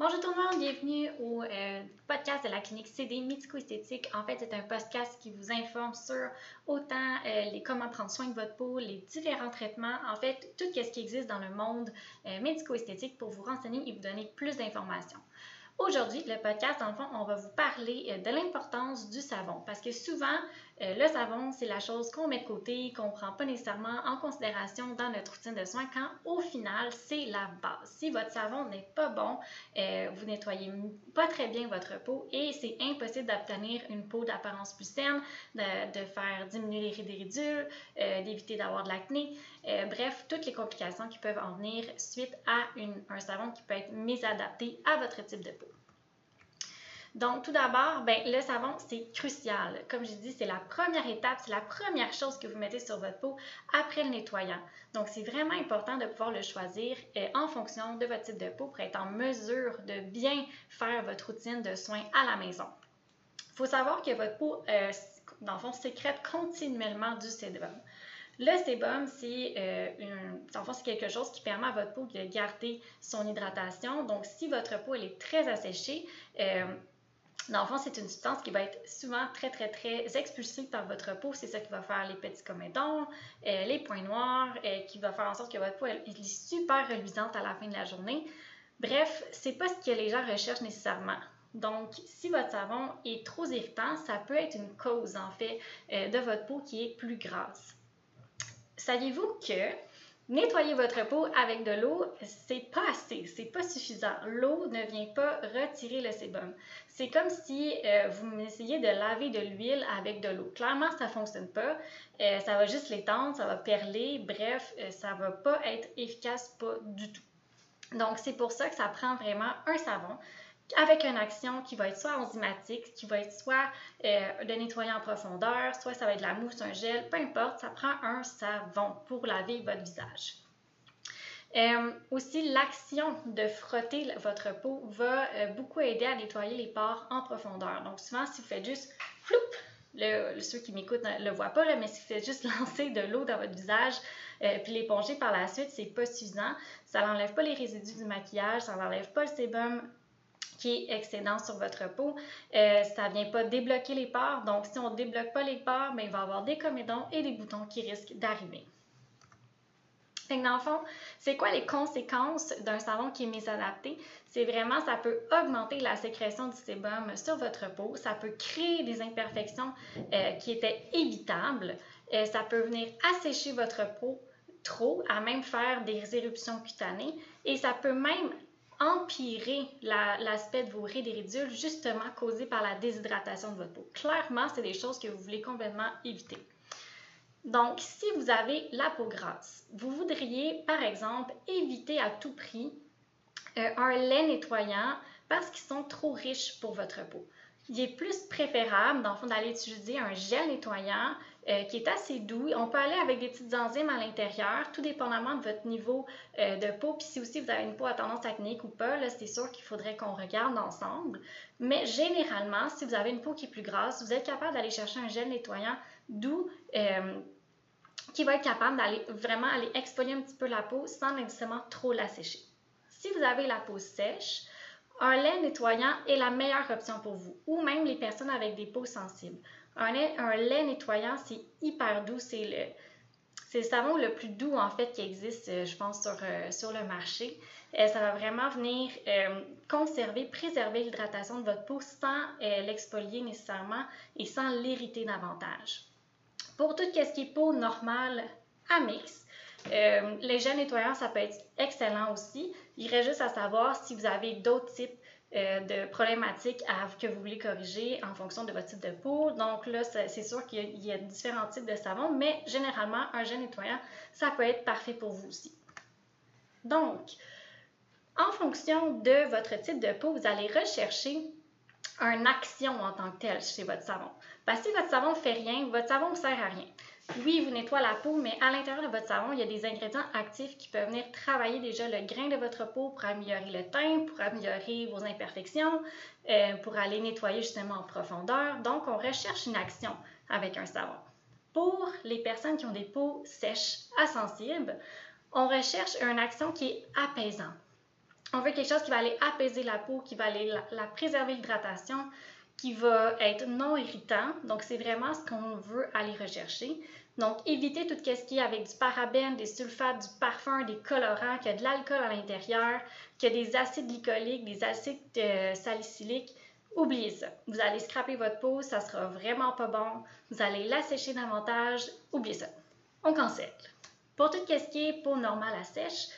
Bonjour tout le monde, bienvenue au euh, podcast de la clinique CD Médico-Esthétique. En fait, c'est un podcast qui vous informe sur autant euh, les comment prendre soin de votre peau, les différents traitements, en fait, tout ce qui existe dans le monde euh, médico-esthétique pour vous renseigner et vous donner plus d'informations. Aujourd'hui, le podcast, dans le fond, on va vous parler euh, de l'importance du savon parce que souvent, euh, le savon, c'est la chose qu'on met de côté, qu'on ne prend pas nécessairement en considération dans notre routine de soins quand au final, c'est la base. Si votre savon n'est pas bon, euh, vous nettoyez pas très bien votre peau et c'est impossible d'obtenir une peau d'apparence plus saine, de, faire diminuer les ridules, d'éviter d'avoir de l'acné. bref, toutes les complications qui peuvent en venir suite à un savon qui peut être mésadapté à votre type de peau. Donc, tout d'abord, ben, le savon, c'est crucial. Comme je dis, c'est la première étape, c'est la première chose que vous mettez sur votre peau après le nettoyant. Donc, c'est vraiment important de pouvoir le choisir euh, en fonction de votre type de peau pour être en mesure de bien faire votre routine de soins à la maison. Il faut savoir que votre peau, euh, dans le fond, sécrète continuellement du sébum. Le sébum, c'est euh, quelque chose qui permet à votre peau de garder son hydratation. Donc, si votre peau elle est très asséchée, euh, dans le fond, c'est une substance qui va être souvent très, très, très expulsée par votre peau. C'est ça qui va faire les petits comédons, euh, les points noirs, euh, qui va faire en sorte que votre peau est super reluisante à la fin de la journée. Bref, c'est pas ce que les gens recherchent nécessairement. Donc, si votre savon est trop irritant, ça peut être une cause, en fait, euh, de votre peau qui est plus grasse. Saviez-vous que Nettoyer votre peau avec de l'eau, c'est pas assez, c'est pas suffisant. L'eau ne vient pas retirer le sébum. C'est comme si euh, vous essayez de laver de l'huile avec de l'eau. Clairement, ça fonctionne pas. Euh, ça va juste l'étendre, ça va perler. Bref, euh, ça va pas être efficace, pas du tout. Donc, c'est pour ça que ça prend vraiment un savon avec une action qui va être soit enzymatique, qui va être soit euh, de nettoyer en profondeur, soit ça va être de la mousse, un gel, peu importe, ça prend un savon pour laver votre visage. Euh, aussi, l'action de frotter votre peau va euh, beaucoup aider à nettoyer les pores en profondeur. Donc, souvent, si vous faites juste floup, le, ceux qui m'écoutent ne le voient pas, mais si vous faites juste lancer de l'eau dans votre visage puis l'éponger par la suite, c'est pas suffisant. Ça n'enlève pas les résidus du maquillage, ça n'enlève pas le sébum qui est excédent sur votre peau. Euh, ça ne vient pas débloquer les pores. Donc, si on ne débloque pas les pores, ben, il va y avoir des comédons et des boutons qui risquent d'arriver. dans le fond, c'est quoi les conséquences d'un savon qui est mésadapté? C'est vraiment, ça peut augmenter la sécrétion du sébum sur votre peau, ça peut créer des imperfections euh, qui étaient évitables, euh, ça peut venir assécher votre peau trop, à même faire des éruptions cutanées, et ça peut même empirer l'aspect de vos rides et ridules, justement causé par la déshydratation de votre peau. Clairement, c'est des choses que vous voulez complètement éviter. Donc, si vous avez la peau grasse, vous voudriez, par exemple, éviter à tout prix euh, un lait nettoyant parce qu'ils sont trop riches pour votre peau. Il est plus préférable, dans le fond, d'aller utiliser un gel nettoyant euh, qui est assez doux. On peut aller avec des petites enzymes à l'intérieur, tout dépendamment de votre niveau euh, de peau. Puis si aussi vous avez une peau à tendance acnéique ou pas, c'est sûr qu'il faudrait qu'on regarde ensemble. Mais généralement, si vous avez une peau qui est plus grasse, vous êtes capable d'aller chercher un gel nettoyant doux. Euh, qui va être capable d'aller vraiment aller exfolier un petit peu la peau sans nécessairement trop la sécher. Si vous avez la peau sèche, un lait nettoyant est la meilleure option pour vous, ou même les personnes avec des peaux sensibles. Un lait, nettoyant, c'est hyper doux. C'est le, savon le plus doux, en fait, qui existe, euh, je pense, sur, euh, le marché. Euh, ça va vraiment venir conserver, préserver l'hydratation de votre peau sans l'expolier nécessairement et sans l'irriter davantage. Pour tout ce qui est peau normale à mix, les gels nettoyants, ça peut être excellent aussi. Il reste juste à savoir si vous avez d'autres types euh, de problématiques que vous voulez corriger en fonction de votre type de peau. Donc là, c'est sûr qu'il y, a différents types de savons, mais généralement, un gel nettoyant, ça peut être parfait pour vous aussi. Donc, en fonction de votre type de peau, vous allez rechercher une action en tant que telle chez votre savon. Parce que si votre savon ne fait rien, votre savon ne sert à rien. Oui, vous nettoie la peau, mais à l'intérieur de votre savon, il y a des ingrédients actifs qui peuvent venir travailler déjà le grain de votre peau pour améliorer le teint, pour améliorer vos imperfections, euh, pour aller nettoyer justement en profondeur. Donc, on recherche une action avec un savon. Pour les personnes qui ont des peaux sèches à sensibles, on recherche une action qui est apaisante. On veut quelque chose qui va aller apaiser la peau, qui va aller la, préserver l'hydratation, qui va être non irritant. Donc, c'est vraiment ce qu'on veut aller rechercher. Donc, évitez tout ce qui est avec du parabène, des sulfates, du parfum, des colorants, qui a de l'alcool à l'intérieur, qui a des acides glycoliques, des acides euh, salicyliques. Oubliez ça. Vous allez scraper votre peau, ça sera vraiment pas bon. Vous allez l'assécher davantage. Oubliez ça. On cancelle. Pour tout ce qui est peau normale à sèche,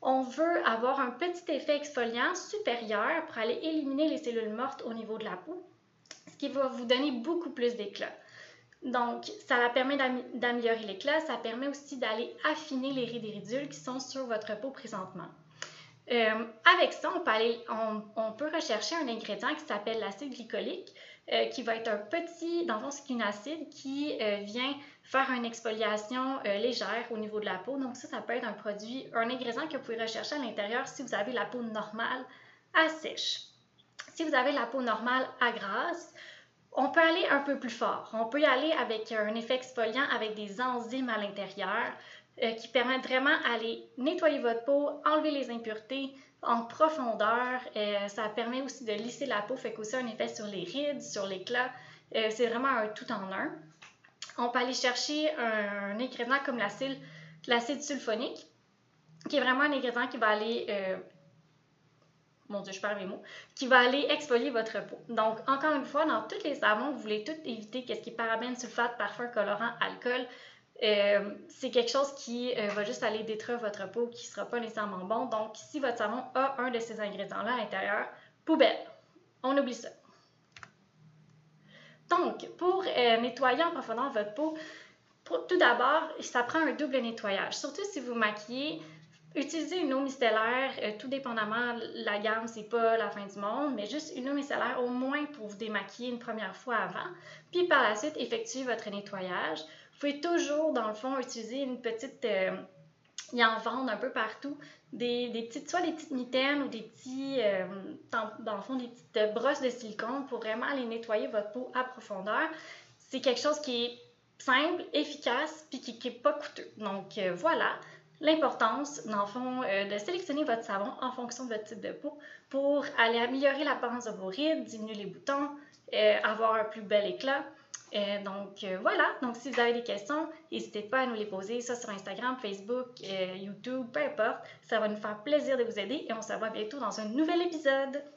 on veut avoir un petit effet exfoliant supérieur pour aller éliminer les cellules mortes au niveau de la peau, ce qui va vous donner beaucoup plus d'éclat. Donc, ça permet d'améliorer l'éclat, ça permet aussi d'aller affiner les rides et ridules qui sont sur votre peau présentement. Euh, avec ça, on peut, rechercher un ingrédient qui s'appelle l'acide glycolique, euh, qui va être un petit, dans le fond, c'est une acide qui euh, vient faire une exfoliation légère au niveau de la peau. Donc ça, ça peut être un produit, un ingrédient que vous pouvez rechercher à l'intérieur si vous avez la peau normale à sèche. Si vous avez la peau normale à grasse, on peut aller un peu plus fort. On peut y aller avec un effet exfoliant avec des enzymes à l'intérieur euh, qui permettent vraiment d'aller nettoyer votre peau, enlever les impuretés en profondeur. Euh, ça permet aussi de lisser la peau, fait qu'aussi un effet sur les rides, sur l'éclat. Euh, c'est vraiment un tout en un. On peut aller chercher un, ingrédient comme l'acide sulfonique, qui est vraiment un ingrédient qui va aller mon Dieu, je perds mes mots, qui va aller exfolier votre peau. Donc, encore une fois, dans tous les savons, vous voulez tout éviter qu'est-ce qui est parabène, sulfate, parfum, colorant, alcool. Euh, c'est quelque chose qui euh, va juste aller détruire votre peau, qui ne sera pas nécessairement bon. Donc, si votre savon a un de ces ingrédients-là à l'intérieur, poubelle. On oublie ça. Donc, pour euh, nettoyer en profondeur votre peau, tout d'abord, ça prend un double nettoyage. Surtout si vous maquillez Utilisez une eau micellaire, euh, tout dépendamment, la gamme, c'est pas la fin du monde, mais juste une eau micellaire au moins pour vous démaquiller une première fois avant. Puis par la suite, effectuez votre nettoyage. Vous pouvez toujours, dans le fond, utiliser une petite. Euh, y en vend un peu partout. Des, petites, soit des petites mitaines ou des petits, euh, dans, le fond, des petites brosses de silicone pour vraiment aller nettoyer votre peau à profondeur. C'est quelque chose qui est simple, efficace, puis qui n'est pas coûteux. Donc voilà l'importance, dans le fond, euh, de sélectionner votre savon en fonction de votre type de peau pour aller améliorer l'apparence de vos rides, diminuer les boutons, euh, avoir un plus bel éclat. Euh, donc voilà, donc si vous avez des questions, n'hésitez pas à nous les poser, ça sur Instagram, Facebook, YouTube, peu importe. Ça va nous faire plaisir de vous aider et on se voit bientôt dans un nouvel épisode.